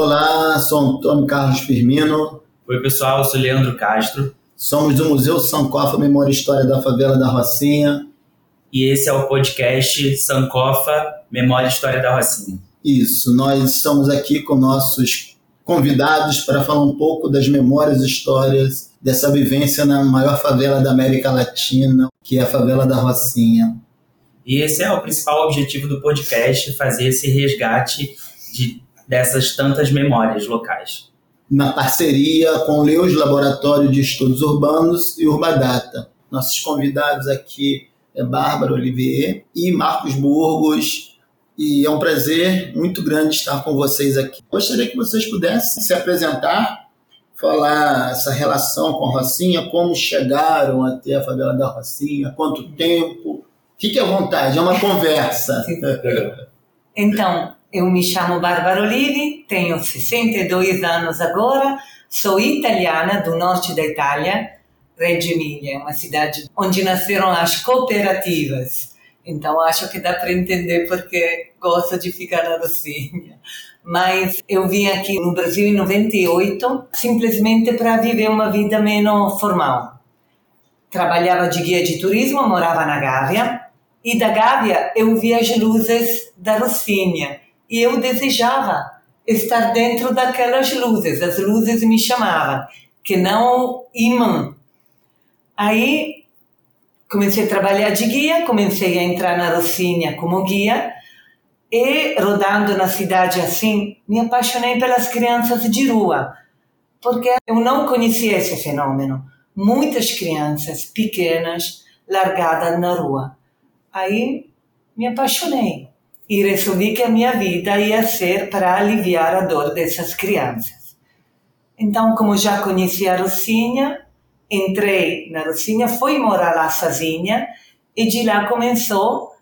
Olá, sou Antônio Carlos Firmino. Oi, pessoal, eu sou Leandro Castro. Somos do Museu Sankofa Memória e História da Favela da Rocinha. E esse é o podcast Sankofa Memória e História da Rocinha. Isso, nós estamos aqui com nossos convidados para falar um pouco das memórias e histórias dessa vivência na maior favela da América Latina, que é a favela da Rocinha. E esse é o principal objetivo do podcast, fazer esse resgate de, dessas tantas memórias locais. Na parceria com o Leus Laboratório de Estudos Urbanos e Urbadata. Nossos convidados aqui é Bárbara Olivier e Marcos Burgos, e é um prazer muito grande estar com vocês aqui. Gostaria que vocês pudessem se apresentar, falar essa relação com a Rocinha, como chegaram até a favela da Rocinha, quanto tempo. Fique à vontade, é uma conversa. Então, eu me chamo Bárbara Olivi, tenho 62 anos agora, sou italiana do norte da Itália, Reggio Emilia, uma cidade onde nasceram as cooperativas então acho que dá para entender porque gosto de ficar na Rocinha. Mas eu vim aqui no Brasil em 98 simplesmente para viver uma vida menos formal. Trabalhava de guia de turismo, morava na Gávea e da Gávea eu via as luzes da Rocinha e eu desejava estar dentro daquelas luzes. As luzes me chamavam, que não imã. Aí comecei a trabalhar de guia, comecei a entrar na Rocinha como guia e rodando na cidade assim, me apaixonei pelas crianças de rua, porque eu não conhecia esse fenômeno. Muitas crianças pequenas largadas na rua. Aí me apaixonei e resolvi que a minha vida ia ser para aliviar a dor dessas crianças. Então, como já conhecia a Rocinha, entrei na Rocinha, fui morar lá sozinha e de lá começou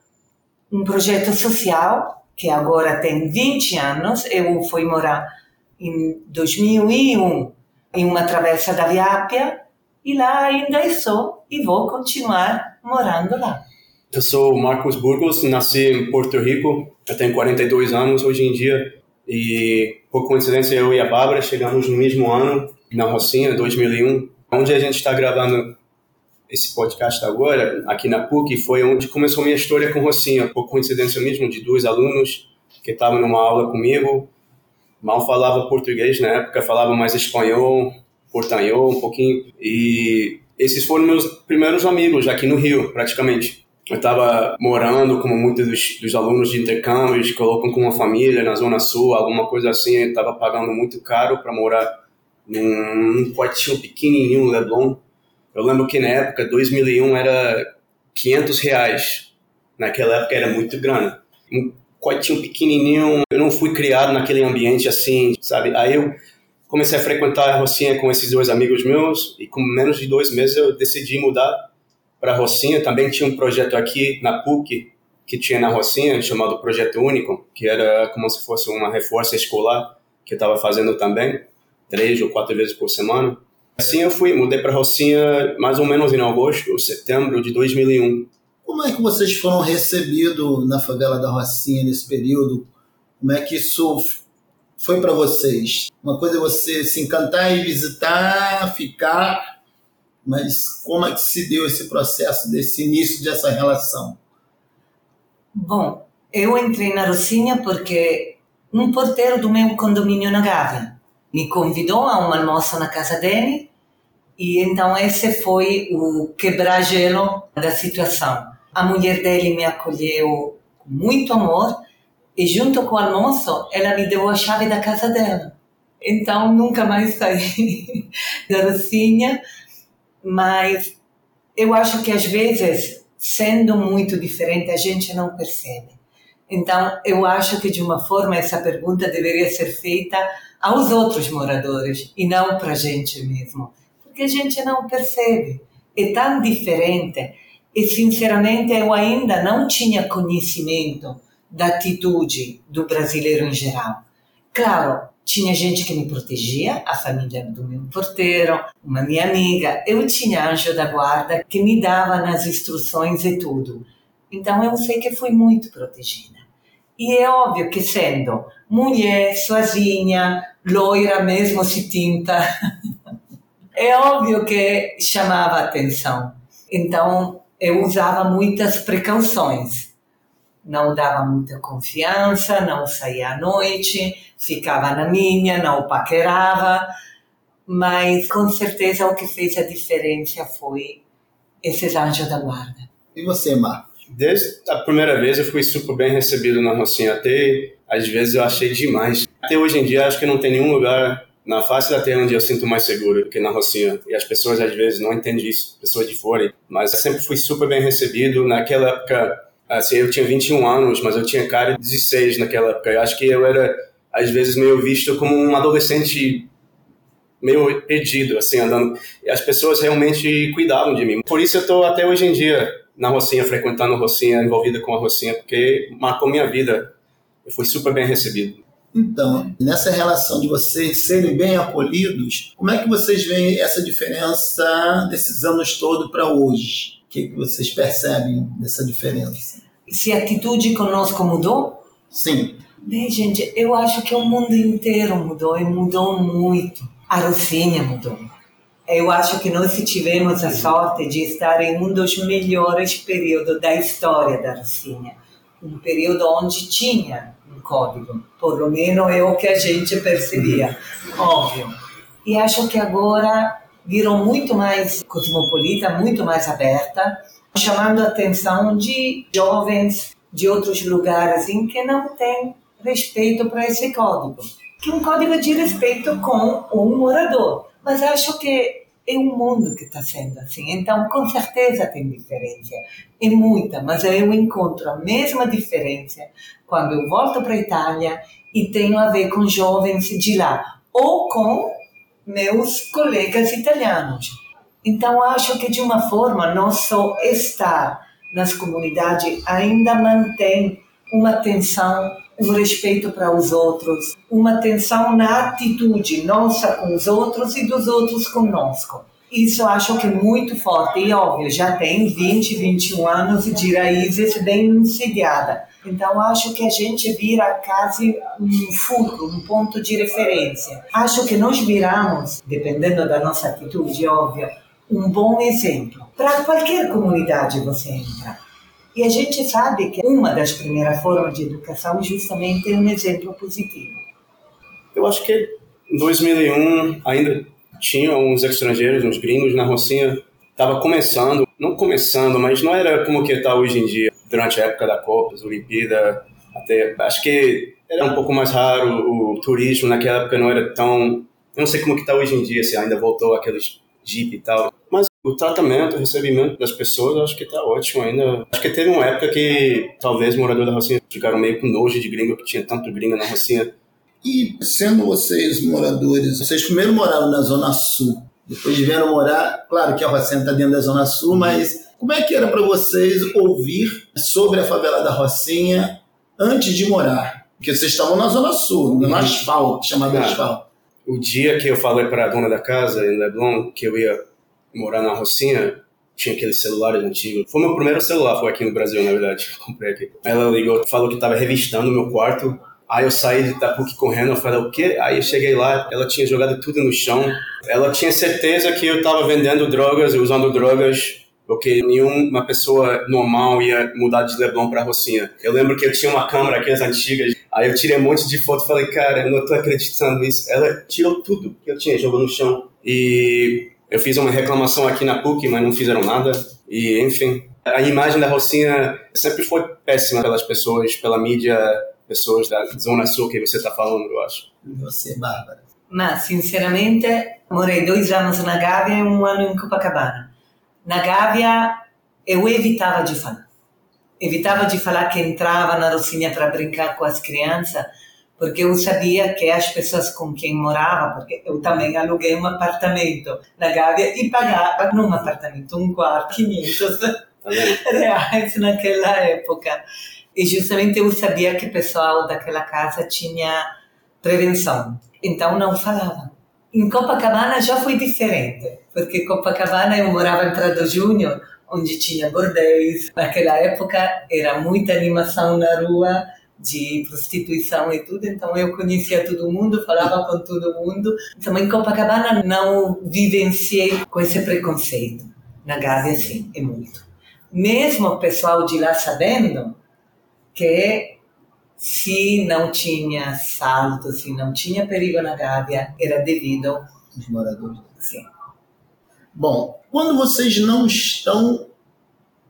um projeto social que agora tem 20 anos. Eu fui morar em 2001 em uma travessa da Viápia e lá ainda estou e vou continuar morando lá. Eu sou Marcos Burgos, nasci em Porto Rico, eu tenho 42 anos hoje em dia e por coincidência eu e a Bárbara chegamos no mesmo ano na Rocinha, 2001, Onde a gente está gravando esse podcast agora, aqui na PUC, foi onde começou minha história com Rocinha, por coincidência mesmo, de dois alunos que estavam numa aula comigo. Mal falava português na época, falava mais espanhol, portanhol um pouquinho. E esses foram meus primeiros amigos aqui no Rio, praticamente. Eu estava morando, como muitos dos, dos, alunos de intercâmbios, colocam com uma família na Zona Sul, alguma coisa assim. Eu estava pagando muito caro para morar num, num quartinho pequenininho Leblon. Eu lembro que na época, 2001, era 500 reais. Naquela época era muito grana. Um quartinho pequenininho, eu não fui criado naquele ambiente assim, sabe? Aí eu comecei a frequentar a Rocinha com esses dois amigos meus e com menos de dois meses eu decidi mudar para Rocinha. Também tinha um projeto aqui na PUC que tinha na Rocinha chamado Projeto Único, que era como se fosse uma reforça escolar que eu estava fazendo também três ou quatro vezes por semana. Assim eu fui, mudei para Rocinha mais ou menos em agosto setembro de 2001. Como é que vocês foram recebidos na favela da Rocinha nesse período? Como é que isso foi para vocês? Uma coisa é você se encantar e visitar, ficar, mas como é que se deu esse processo, desse início dessa relação? Bom, eu entrei na Rocinha porque um porteiro do meu condomínio na Gávea me convidou a um almoço na casa dele e então esse foi o quebrar-gelo da situação. A mulher dele me acolheu com muito amor e junto com o almoço ela me deu a chave da casa dela. Então nunca mais saí da Rocinha, mas eu acho que às vezes, sendo muito diferente, a gente não percebe. Então eu acho que de uma forma essa pergunta deveria ser feita aos outros moradores e não para a gente mesmo, porque a gente não percebe. É tão diferente e, sinceramente, eu ainda não tinha conhecimento da atitude do brasileiro em geral. Claro, tinha gente que me protegia, a família do meu porteiro, uma minha amiga. Eu tinha anjo da guarda que me dava nas instruções e tudo. Então eu sei que fui muito protegida. E é óbvio que sendo mulher, sozinha, loira mesmo se tinta, é óbvio que chamava atenção. Então eu usava muitas precauções. Não dava muita confiança, não saía à noite, ficava na minha, não paquerava, mas com certeza o que fez a diferença foi esses anjos da guarda. E você, Marcos? Desde a primeira vez eu fui super bem recebido na Rocinha. Até às vezes eu achei demais. Até hoje em dia acho que não tem nenhum lugar na face da terra onde eu sinto mais seguro do que na Rocinha. E as pessoas às vezes não entendem isso, pessoas de fora. Mas eu sempre fui super bem recebido. Naquela época, assim, eu tinha 21 anos, mas eu tinha cara de 16 naquela época. Eu acho que eu era às vezes meio visto como um adolescente meio perdido, assim, andando. E as pessoas realmente cuidavam de mim. Por isso eu estou até hoje em dia na Rocinha, frequentando a Rocinha, envolvida com a Rocinha, porque marcou minha vida. Eu fui super bem recebido. Então, nessa relação de vocês serem bem acolhidos, como é que vocês veem essa diferença desses anos todos para hoje? O que, que vocês percebem dessa diferença? Se a atitude conosco mudou? Sim. Bem, gente, eu acho que o mundo inteiro mudou e mudou muito. A Rocinha mudou. Eu acho que nós tivemos a sorte de estar em um dos melhores períodos da história da Rocinha. Um período onde tinha um código, por lo menos é o que a gente percebia, óbvio. E acho que agora virou muito mais cosmopolita, muito mais aberta, chamando a atenção de jovens de outros lugares em que não tem respeito para esse código. Que um código de respeito com um morador. Mas acho que é um mundo que está sendo assim. Então, com certeza tem diferença. É muita, mas eu encontro a mesma diferença quando eu volto para a Itália e tenho a ver com jovens de lá ou com meus colegas italianos. Então, acho que de uma forma, nosso estar nas comunidades ainda mantém uma atenção um respeito para os outros, uma atenção na atitude nossa com os outros e dos outros conosco. Isso acho que é muito forte e óbvio, já tem 20, 21 anos de raízes bem insediada. Então acho que a gente vira quase um fulcro, um ponto de referência. Acho que nós viramos, dependendo da nossa atitude, óbvio, um bom exemplo. Para qualquer comunidade você entra. E a gente sabe que uma das primeiras formas de educação justamente é um exemplo positivo. Eu acho que em 2001 ainda tinha uns estrangeiros, uns gringos na Rocinha. Estava começando, não começando, mas não era como que está hoje em dia, durante a época da Copa, das Olimpíadas. Até, acho que era um pouco mais raro o turismo, naquela época não era tão... Eu não sei como que está hoje em dia, se ainda voltou aqueles jeep e tal. Mas o tratamento, o recebimento das pessoas, acho que tá ótimo ainda. Acho que teve uma época que talvez moradores da Rocinha ficaram meio com nojo de gringo, que tinha tanto gringo na Rocinha. E sendo vocês moradores, vocês primeiro moraram na Zona Sul, depois vieram morar, claro que a Rocinha está dentro da Zona Sul, uhum. mas como é que era para vocês ouvir sobre a favela da Rocinha antes de morar? Porque vocês estavam na Zona Sul, no uhum. asfalto, chamado ah, asfalto. O dia que eu falei para a dona da casa, em Leblon, que eu ia morar na Rocinha, tinha aqueles celulares antigos. Foi meu primeiro celular, foi aqui no Brasil, na verdade. Comprei aqui. Ela ligou, falou que estava revistando o meu quarto. Aí eu saí de Itapuque correndo, eu falei, o quê? Aí eu cheguei lá, ela tinha jogado tudo no chão. Ela tinha certeza que eu estava vendendo drogas e usando drogas, porque nenhuma pessoa normal ia mudar de Leblon para Rocinha. Eu lembro que eu tinha uma câmera aquelas antigas, aí eu tirei um monte de foto e falei, cara, eu não tô acreditando nisso. Ela tirou tudo que eu tinha, jogou no chão. E eu fiz uma reclamação aqui na PUC, mas não fizeram nada. E, enfim, a imagem da Rocinha sempre foi péssima pelas pessoas, pela mídia, pessoas da Zona Sul que você está falando, eu acho. Você, Bárbara? Mas, sinceramente, morei dois anos na Gávea e um ano em Copacabana. Na Gávea, eu evitava de falar. Evitava de falar que entrava na Rocinha para brincar com as crianças, porque eu sabia que as pessoas com quem morava, porque eu também aluguei um apartamento na Gávea e pagava num apartamento um quarto 500 tá reais naquela época. E justamente eu sabia que o pessoal daquela casa tinha prevenção, então não falava. Em Copacabana já foi diferente, porque Copacabana eu morava em Prado Júnior, onde tinha bordéis. Naquela época era muita animação na rua, de prostituição e tudo, então eu conhecia todo mundo, falava com todo mundo. Então em Copacabana não vivenciei com esse preconceito. Na Gávea, sim, é muito. Mesmo o pessoal de lá sabendo que se não tinha assalto, se não tinha perigo na Gávea, era devido aos moradores. Sim. Bom, quando vocês não estão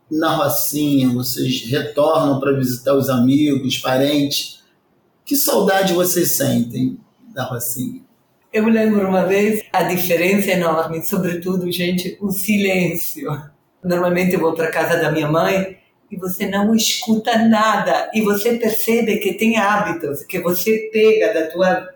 na Rocinha, vocês retornam para visitar os amigos, parentes, que saudade vocês sentem da Rocinha? Eu lembro uma vez a diferença enorme, sobretudo, gente, o silêncio. Normalmente eu vou para casa da minha mãe e você não escuta nada e você percebe que tem hábitos que você pega da tua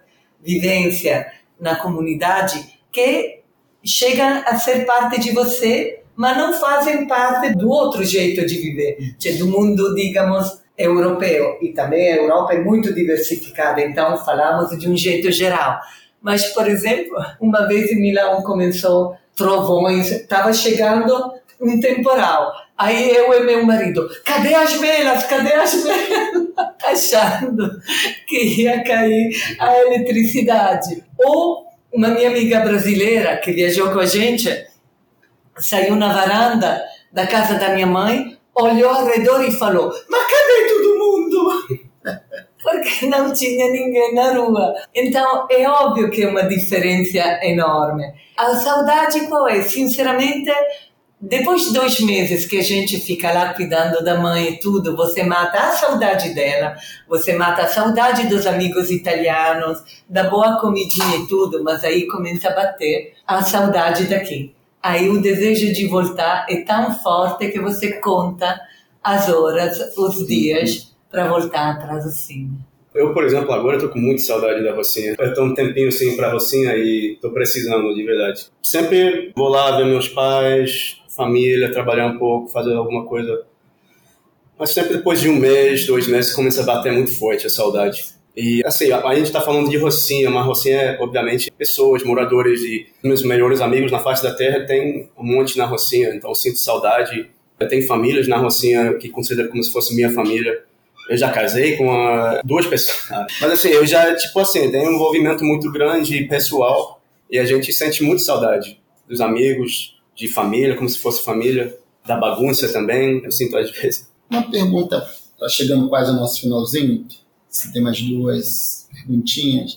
vivência na comunidade que chega a ser parte de você, mas não fazem parte do outro jeito de viver, cioè do mundo, digamos, europeu. E também a Europa é muito diversificada, então falamos de um jeito geral. Mas, por exemplo, uma vez em Milão começou trovões, estava chegando um temporal. Aí eu e meu marido, cadê as velas? Cadê as velas? Achando que ia cair a eletricidade. Ou uma minha amiga brasileira que viajou com a gente saiu na varanda da casa da minha mãe, olhou ao redor e falou: Mas cadê todo mundo? Porque não tinha ninguém na rua. Então é óbvio que é uma diferença enorme. A saudade qual é? Sinceramente, depois de dois meses que a gente fica lá cuidando da mãe e tudo, você mata a saudade dela, você mata a saudade dos amigos italianos, da boa comidinha e tudo, mas aí começa a bater a saudade daqui. Aí o desejo de voltar é tão forte que você conta as horas, os dias para voltar atrás assim. Eu, por exemplo, agora estou com muita saudade da Rocinha. Eu estou um tempinho sem para a Rocinha e estou precisando, de verdade. Sempre vou lá ver meus pais, família, trabalhar um pouco, fazer alguma coisa. Mas sempre depois de um mês, dois meses, começa a bater muito forte a saudade. E assim, a, a gente está falando de Rocinha, mas Rocinha é, obviamente, pessoas, moradores e meus melhores amigos na face da terra tem um monte na Rocinha, então sinto saudade. Eu tenho famílias na Rocinha que considero como se fosse minha família. Eu já casei com a, duas pessoas. Mas assim, eu já, tipo assim, tenho um envolvimento muito grande pessoal e a gente sente muito saudade dos amigos, de família, como se fosse família, da bagunça também, eu sinto às vezes. Uma pergunta, está chegando quase ao nosso finalzinho, se tem mais duas perguntinhas.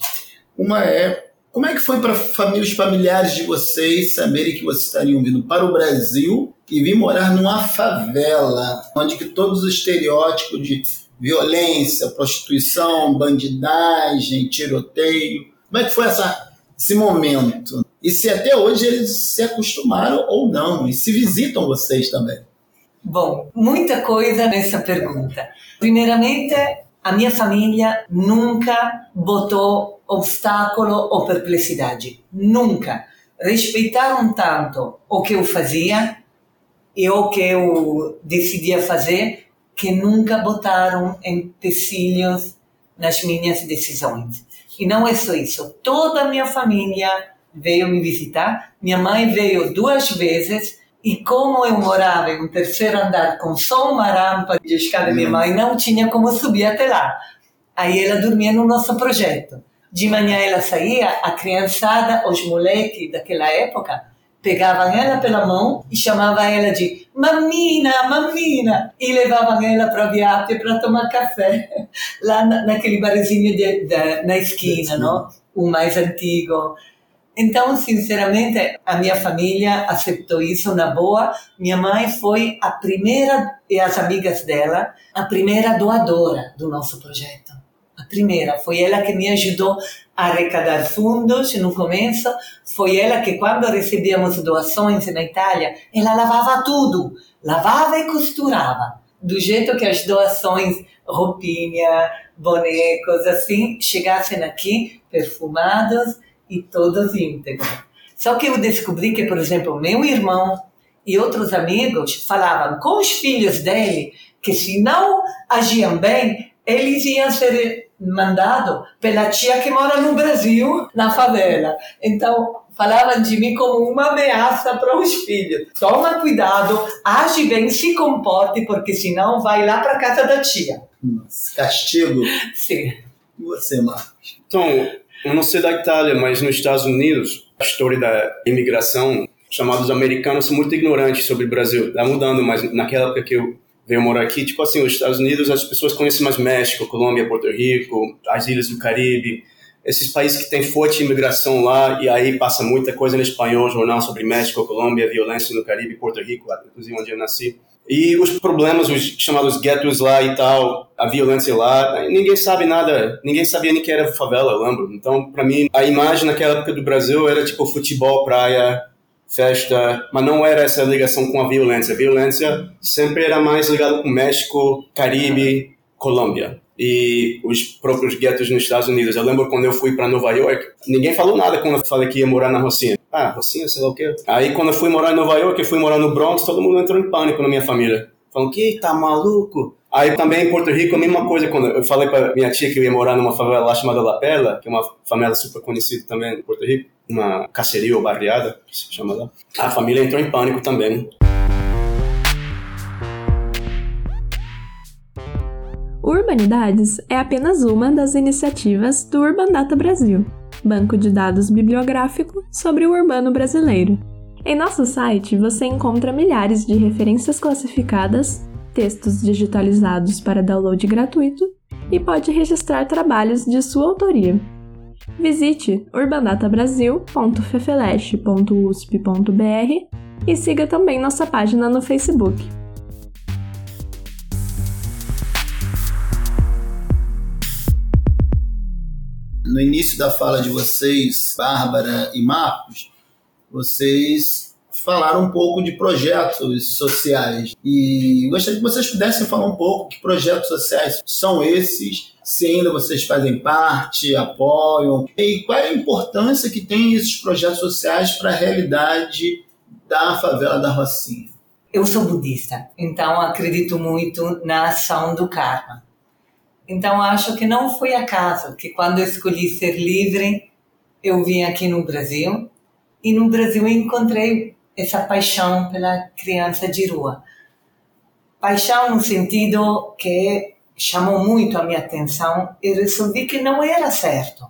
Uma é, como é que foi para famílias familiares de vocês saberem que vocês estariam vindo para o Brasil e vir morar numa favela, onde que todos os estereótipos de violência, prostituição, bandidagem, tiroteio, como é que foi essa, esse momento? E se até hoje eles se acostumaram ou não, e se visitam vocês também. Bom, muita coisa nessa pergunta. Primeiramente, a minha família nunca botou obstáculo ou perplexidade. Nunca. Respeitaram tanto o que eu fazia e o que eu decidia fazer que nunca botaram empecilhos nas minhas decisões. E não é só isso. Toda a minha família veio me visitar. Minha mãe veio duas vezes e como eu morava em um terceiro andar com só uma rampa de escada, minha uhum. mãe não tinha como subir até lá. Aí ela dormia no nosso projeto. De manhã ela saía, a criançada, os moleques daquela época, pegavam ela pela mão e chamavam ela de mamina, mamina, e levavam ela para Viate para tomar café, lá na, naquele barzinho de, de, na esquina, não? o mais antigo. Então, sinceramente, a minha família aceitou isso na boa. Minha mãe foi a primeira, e as amigas dela, a primeira doadora do nosso projeto. A primeira. Foi ela que me ajudou a arrecadar fundos no começo. Foi ela que, quando recebíamos doações na Itália, ela lavava tudo. Lavava e costurava. Do jeito que as doações, roupinha, bonecos, assim, chegassem aqui perfumados e todas íntegras. Só que eu descobri que, por exemplo, meu irmão e outros amigos falavam com os filhos dele que se não agiam bem, eles iam ser mandados pela tia que mora no Brasil, na favela. Então, falavam de mim como uma ameaça para os filhos. Toma cuidado, age bem, se comporte, porque senão vai lá para casa da tia. Nossa, castigo. Sim. E você, Marcos? Então, eu não sei da Itália, mas nos Estados Unidos, a história da imigração, chamados americanos, são muito ignorantes sobre o Brasil. Está mudando, mas naquela época que eu veio morar aqui, tipo assim, os Estados Unidos, as pessoas conhecem mais México, Colômbia, Porto Rico, as ilhas do Caribe, esses países que têm forte imigração lá, e aí passa muita coisa no espanhol, jornal sobre México, Colômbia, violência no Caribe, Porto Rico, inclusive onde eu nasci. E os problemas, os chamados guetos lá e tal, a violência lá, ninguém sabe nada, ninguém sabia nem que era favela, eu lembro. Então, para mim, a imagem naquela época do Brasil era tipo futebol, praia, festa, mas não era essa ligação com a violência. A violência sempre era mais ligada com México, Caribe, Colômbia e os próprios guetos nos Estados Unidos. Eu lembro quando eu fui para Nova York, ninguém falou nada quando eu falei que ia morar na Rocinha. Ah, Rocinha, sei lá o quê. Aí quando eu fui morar em Nova York, eu fui morar no Bronx, todo mundo entrou em pânico na minha família. Falando que tá maluco? Aí também em Porto Rico, a mesma coisa, quando eu falei para minha tia que eu ia morar numa favela lá chamada La Perla, que é uma favela super conhecida também em Porto Rico, uma caceria ou barriada, que se chama lá. A família entrou em pânico também. Urbanidades é apenas uma das iniciativas do Urban Data Brasil, banco de dados bibliográfico sobre o urbano brasileiro. Em nosso site você encontra milhares de referências classificadas, textos digitalizados para download gratuito e pode registrar trabalhos de sua autoria. Visite urbandatabrasil.fefeleste.usp.br e siga também nossa página no Facebook. No início da fala de vocês, Bárbara e Marcos, vocês falaram um pouco de projetos sociais. E gostaria que vocês pudessem falar um pouco que projetos sociais são esses, se ainda vocês fazem parte, apoiam, e qual é a importância que tem esses projetos sociais para a realidade da favela da Rocinha. Eu sou budista, então acredito muito na ação do karma. Então acho que não foi acaso que quando escolhi ser livre, eu vim aqui no Brasil e no Brasil encontrei essa paixão pela criança de rua. Paixão no sentido que chamou muito a minha atenção e resolvi que não era certo.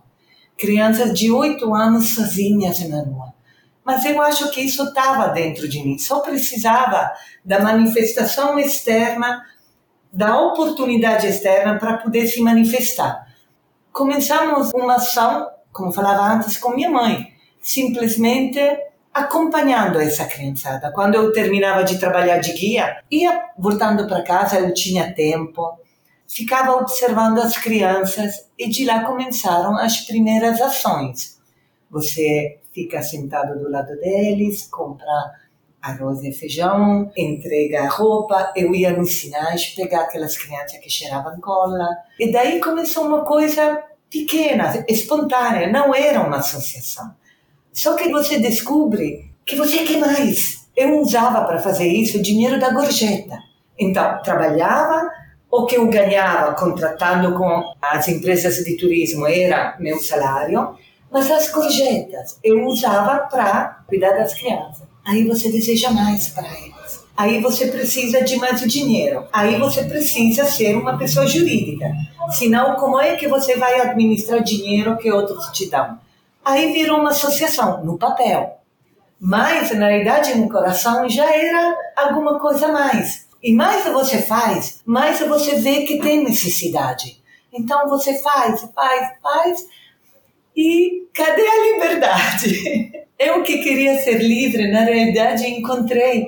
Crianças de oito anos sozinhas na rua. Mas eu acho que isso estava dentro de mim, só precisava da manifestação externa da oportunidade externa para poder se manifestar. Começamos uma ação, como falava antes, com minha mãe, simplesmente acompanhando essa criançada. Quando eu terminava de trabalhar de guia, ia voltando para casa, eu tinha tempo, ficava observando as crianças e de lá começaram as primeiras ações. Você fica sentado do lado deles, compra arroz e feijão, entrega roupa. Eu ia nos sinais pegar aquelas crianças que cheiravam cola. E daí começou uma coisa pequena, espontânea, não era uma associação. Só que você descobre que você quer mais. Eu usava para fazer isso o dinheiro da gorjeta. Então, trabalhava, o que eu ganhava contratando com as empresas de turismo era meu salário, mas as gorjetas eu usava para cuidar das crianças. Aí você deseja mais para elas. Aí você precisa de mais dinheiro. Aí você precisa ser uma pessoa jurídica. Senão, como é que você vai administrar dinheiro que outros te dão? Aí virou uma associação, no papel. Mas, na realidade, no coração já era alguma coisa mais. E mais você faz, mais você vê que tem necessidade. Então você faz, faz, faz. E cadê a liberdade? Eu que queria ser livre, na realidade encontrei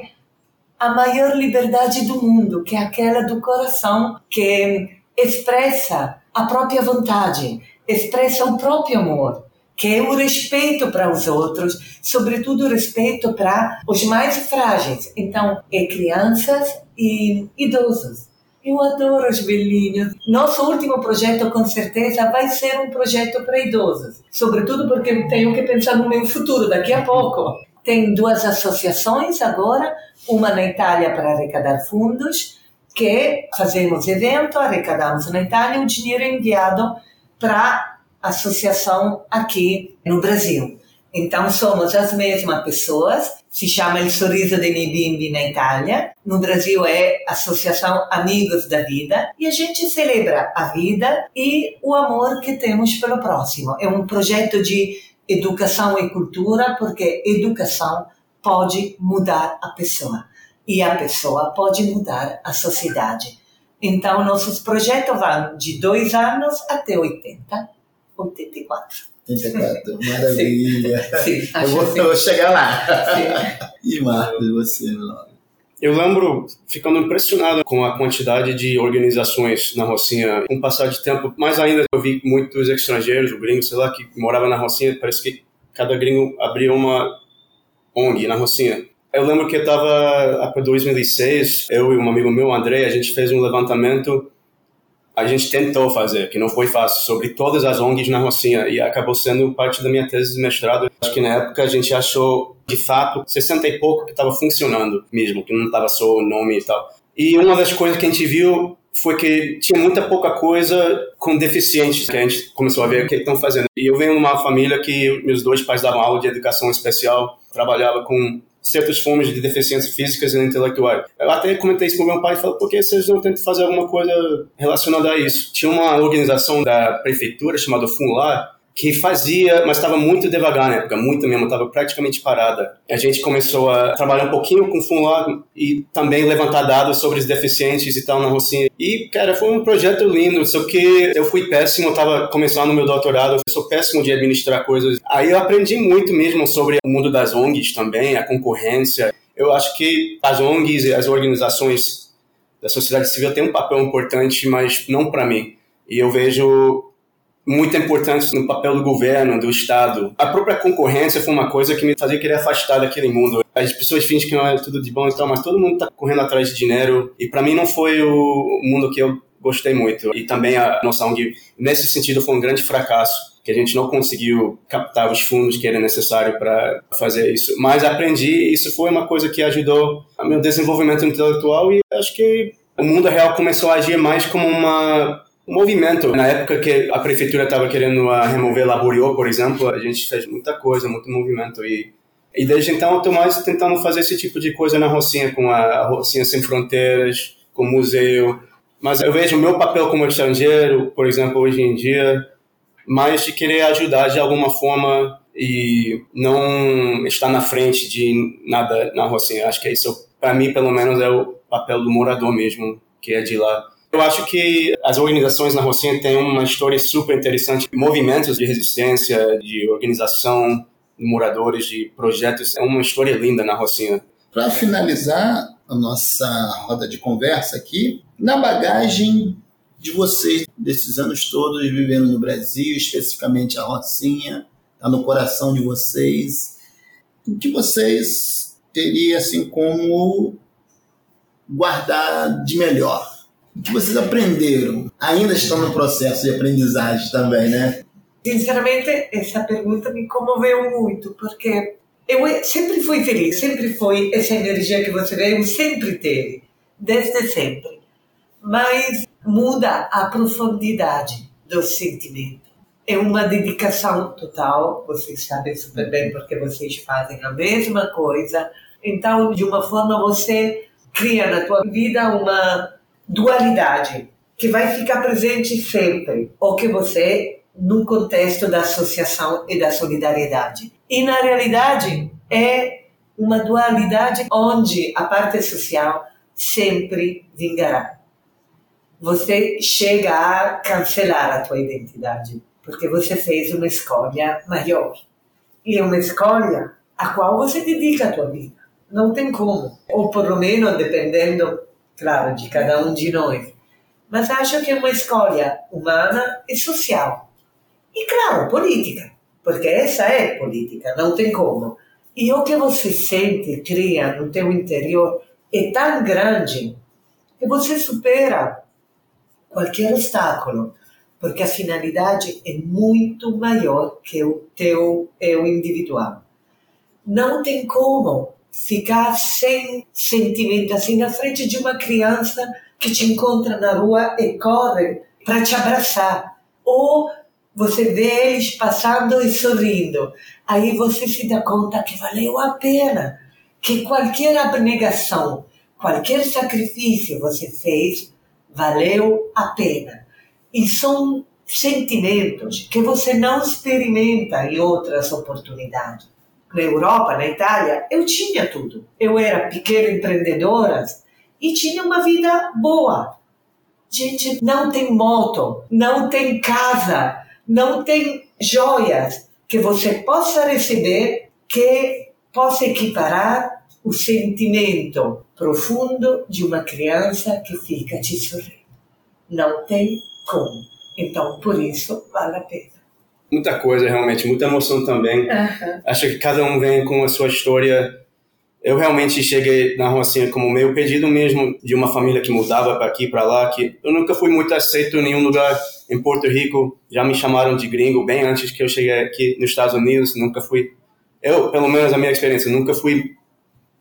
a maior liberdade do mundo, que é aquela do coração, que expressa a própria vontade, expressa o próprio amor, que é o respeito para os outros, sobretudo o respeito para os mais frágeis. Então, é crianças e idosos. Eu adoro os velhinhos. Nosso último projeto, com certeza, vai ser um projeto para idosos. Sobretudo porque tenho que pensar no meu futuro daqui a pouco. Tem duas associações agora, uma na Itália para arrecadar fundos, que fazemos evento, arrecadamos na Itália, o dinheiro é enviado para a associação aqui no Brasil. Então somos as mesmas pessoas, se chama Il Sorriso miei bimbi na Itália, no Brasil é Associação Amigos da Vida, e a gente celebra a vida e o amor que temos pelo próximo. É um projeto de educação e cultura, porque educação pode mudar a pessoa e a pessoa pode mudar a sociedade. Então, nossos projetos vão de dois anos até 80, 84. 84, maravilha. Sim, eu, acho vou, assim. eu vou chegar lá. Sim. E Marcos, você, meu nome? Eu lembro ficando impressionado com a quantidade de organizações na Rocinha. Com o passar de tempo, mais ainda eu vi muitos estrangeiros, gringos, sei lá, que moravam na Rocinha. Parece que cada gringo abria uma ONG na Rocinha. Eu lembro que eu estava, para 2006, eu e um amigo meu, André, a gente fez um levantamento. A gente tentou fazer, que não foi fácil, sobre todas as ONGs na Rocinha e acabou sendo parte da minha tese de mestrado. Acho que na época a gente achou, de fato, 60 e pouco que estava funcionando mesmo, que não estava só o nome e tal. E uma das coisas que a gente viu foi que tinha muita pouca coisa com deficientes que a gente começou a ver o que estão fazendo. E eu venho de uma família que meus dois pais davam aula de educação especial, trabalhava com certas formas de deficiência físicas e intelectuais. Eu até comentei isso com meu pai e falei, por que vocês não tentam fazer alguma coisa relacionada a isso? Tinha uma organização da prefeitura chamada FUNLAR, que fazia, mas estava muito devagar na época, muito mesmo, estava praticamente parada. A gente começou a trabalhar um pouquinho com o FUNLAR e também levantar dados sobre os deficientes e tal na Rocinha. E, cara, foi um projeto lindo, só que eu fui péssimo, estava começando meu doutorado, eu sou péssimo de administrar coisas. Aí eu aprendi muito mesmo sobre o mundo das ONGs também, a concorrência. Eu acho que as ONGs e as organizações da sociedade civil têm um papel importante, mas não para mim. E eu vejo muito importante no papel do governo, do Estado. A própria concorrência foi uma coisa que me fazia querer afastar daquele mundo. As pessoas fingem que não é tudo de bom e tal, mas todo mundo está correndo atrás de dinheiro. E para mim não foi o mundo que eu gostei muito. E também a nossa ONG, nesse sentido, foi um grande fracasso que a gente não conseguiu captar os fundos que era necessário para fazer isso. Mas aprendi, isso foi uma coisa que ajudou ao meu desenvolvimento intelectual e acho que o mundo real começou a agir mais como uma um movimento. Na época que a prefeitura estava querendo uh, remover Laboriô, por exemplo, a gente fez muita coisa, muito movimento e e desde então eu estou mais tentando fazer esse tipo de coisa na Rocinha, com a Rocinha Sem Fronteiras, com o museu. Mas eu vejo o meu papel como estrangeiro, por exemplo, hoje em dia, mais de querer ajudar de alguma forma e não estar na frente de nada na Rocinha. Acho que isso, para mim, pelo menos, é o papel do morador mesmo, que é de lá. Eu acho que as organizações na Rocinha têm uma história super interessante, movimentos de resistência, de organização, de moradores, de projetos. É uma história linda na Rocinha. Para finalizar a nossa roda de conversa aqui, na bagagem de vocês, desses anos todos vivendo no Brasil, especificamente a Rocinha, está no coração de vocês, o que vocês teriam assim como guardar de melhor? O que vocês aprenderam? Ainda estão no processo de aprendizagem também, né? Sinceramente, essa pergunta me comoveu muito, porque eu sempre fui feliz, sempre foi essa energia que você eu sempre teve, desde sempre. Mas muda a profundidade do sentimento. É uma dedicação total, vocês sabem super bem porque vocês fazem a mesma coisa. Então, de uma forma, você cria na tua vida uma dualidade que vai ficar presente sempre, ou que você no contexto da associação e da solidariedade. E na realidade é uma dualidade onde a parte social sempre vingará. Você chega a cancelar a tua identidade porque você fez uma escolha maior. E é uma escolha a qual você dedica a tua vida. Não tem como. Ou pelo menos dependendo, claro, de cada um de nós. Mas acho que é uma escolha humana e social. E claro, política, porque essa é política, não tem como. E o que você sente, cria no teu interior é tão grande que você supera qualquer obstáculo, porque a finalidade é muito maior que o teu eu individual. Não tem como ficar sem sentimento assim na frente de uma criança que te encontra na rua e corre para te abraçar ou você vê eles passando e sorrindo. Aí você se dá conta que valeu a pena, que qualquer abnegação, qualquer sacrifício você fez, valeu a pena. E são sentimentos que você não experimenta em outras oportunidades. Na Europa, na Itália, eu tinha tudo. Eu era pequena empreendedora e tinha uma vida boa. Gente, não tem moto, não tem casa, não tem joias que você possa receber que possa equiparar o sentimento profundo de uma criança que fica te sorrindo. Não tem como. Então, por isso, vale a pena. Muita coisa, realmente, muita emoção também. Uhum. Acho que cada um vem com a sua história. Eu realmente cheguei na Rocinha como meio pedido mesmo de uma família que mudava para aqui, para lá, que eu nunca fui muito aceito em nenhum lugar em Porto Rico. Já me chamaram de gringo bem antes que eu cheguei aqui nos Estados Unidos. Nunca fui, eu, pelo menos a minha experiência, nunca fui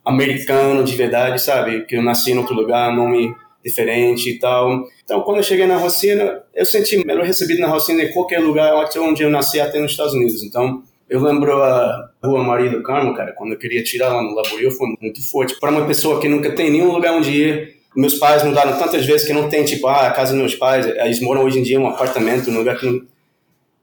americano de verdade, sabe? Que eu nasci em outro lugar, nome diferente e tal. Então, quando eu cheguei na Rocina, eu senti melhor recebido na Rocina em qualquer lugar onde eu nasci, até nos Estados Unidos. Então, eu lembro a Rua Maria do Carmo, cara, quando eu queria tirar lá no Laborio, foi muito forte. Para uma pessoa que nunca tem nenhum lugar onde ir, meus pais mudaram tantas vezes que não tem, tipo, ah, a casa dos meus pais, eles moram hoje em dia em um apartamento, num lugar que não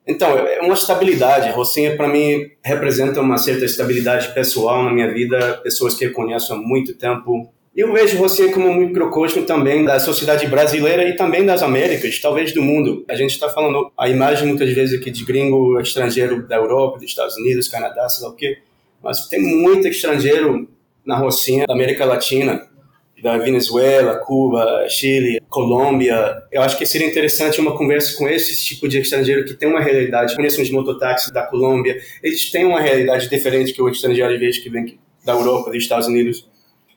então, é uma estabilidade. Rocinha, para mim, representa uma certa estabilidade pessoal na minha vida, pessoas que eu conheço há muito tempo. Eu vejo Rocinha como um microcosmo também da sociedade brasileira e também das Américas, talvez do mundo. A gente está falando a imagem muitas vezes aqui de gringo estrangeiro da Europa, dos Estados Unidos, Canadá, sei lá o quê. Mas tem muito estrangeiro na Rocinha da América Latina da Venezuela, Cuba, Chile, Colômbia. Eu acho que seria interessante uma conversa com esse tipo de estrangeiro que tem uma realidade. Conheço uns mototáxis da Colômbia, eles têm uma realidade diferente que o estrangeiro, às vezes, que vem da Europa, dos Estados Unidos.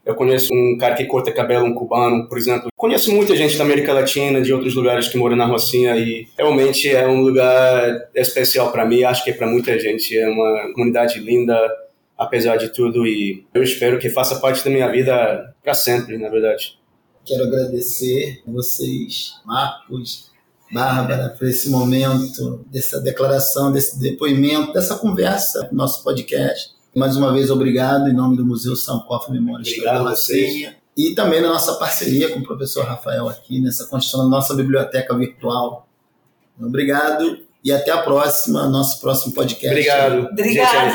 Eu conheço um cara que corta cabelo, um cubano, por exemplo. Conheço muita gente da América Latina, de outros lugares que moram na Rocinha e realmente é um lugar especial para mim, acho que é para muita gente. É uma comunidade linda, apesar de tudo, e eu espero que faça parte da minha vida para sempre, na verdade. Quero agradecer a vocês, Marcos, Bárbara, por esse momento, dessa declaração, desse depoimento, dessa conversa no nosso podcast. Mais uma vez, obrigado em nome do Museu São Cofre Memória Obrigado a vocês. E também na nossa parceria com o professor Rafael aqui, nessa construção da nossa biblioteca virtual. Obrigado e até a próxima, nosso próximo podcast. Obrigado. Obrigada.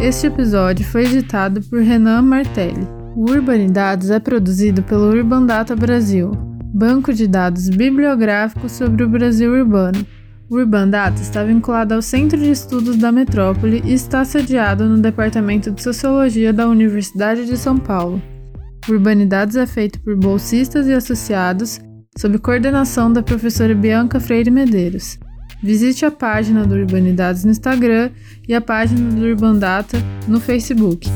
Este episódio foi editado por Renan Martelli. O Urbanidades é produzido pelo Urban Data Brasil, banco de dados bibliográfico sobre o Brasil urbano. O Urban Data está vinculado ao Centro de Estudos da Metrópole e está sediado no Departamento de Sociologia da Universidade de São Paulo. Urbanidades é feito por bolsistas e associados, sob coordenação da professora Bianca Freire Medeiros. Visite a página do Urbanidades no Instagram e a página do Urbandata no Facebook.